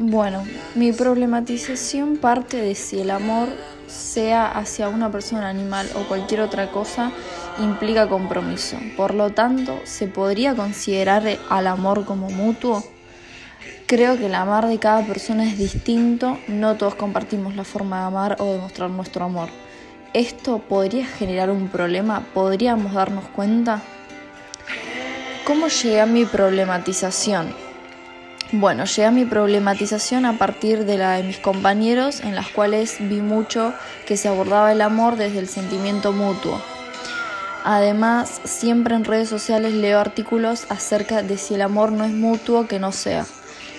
Bueno, mi problematización parte de si el amor, sea hacia una persona, animal o cualquier otra cosa, implica compromiso. Por lo tanto, ¿se podría considerar al amor como mutuo? Creo que el amar de cada persona es distinto, no todos compartimos la forma de amar o de mostrar nuestro amor. ¿Esto podría generar un problema? ¿Podríamos darnos cuenta? ¿Cómo llegué a mi problematización? Bueno, llegué a mi problematización a partir de la de mis compañeros, en las cuales vi mucho que se abordaba el amor desde el sentimiento mutuo. Además, siempre en redes sociales leo artículos acerca de si el amor no es mutuo, que no sea.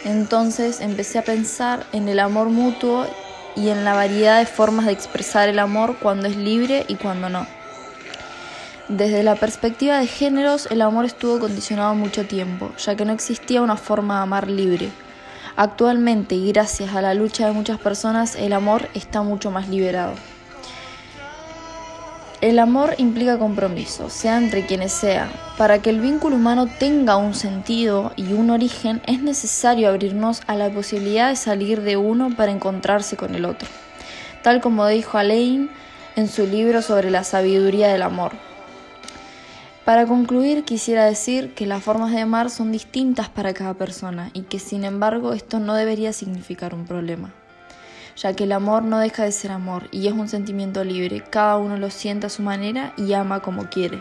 Entonces empecé a pensar en el amor mutuo y en la variedad de formas de expresar el amor cuando es libre y cuando no. Desde la perspectiva de géneros, el amor estuvo condicionado mucho tiempo, ya que no existía una forma de amar libre. Actualmente, y gracias a la lucha de muchas personas, el amor está mucho más liberado. El amor implica compromiso, sea entre quienes sea. Para que el vínculo humano tenga un sentido y un origen, es necesario abrirnos a la posibilidad de salir de uno para encontrarse con el otro. Tal como dijo Alain en su libro sobre la sabiduría del amor. Para concluir, quisiera decir que las formas de amar son distintas para cada persona y que sin embargo esto no debería significar un problema ya que el amor no deja de ser amor y es un sentimiento libre, cada uno lo siente a su manera y ama como quiere.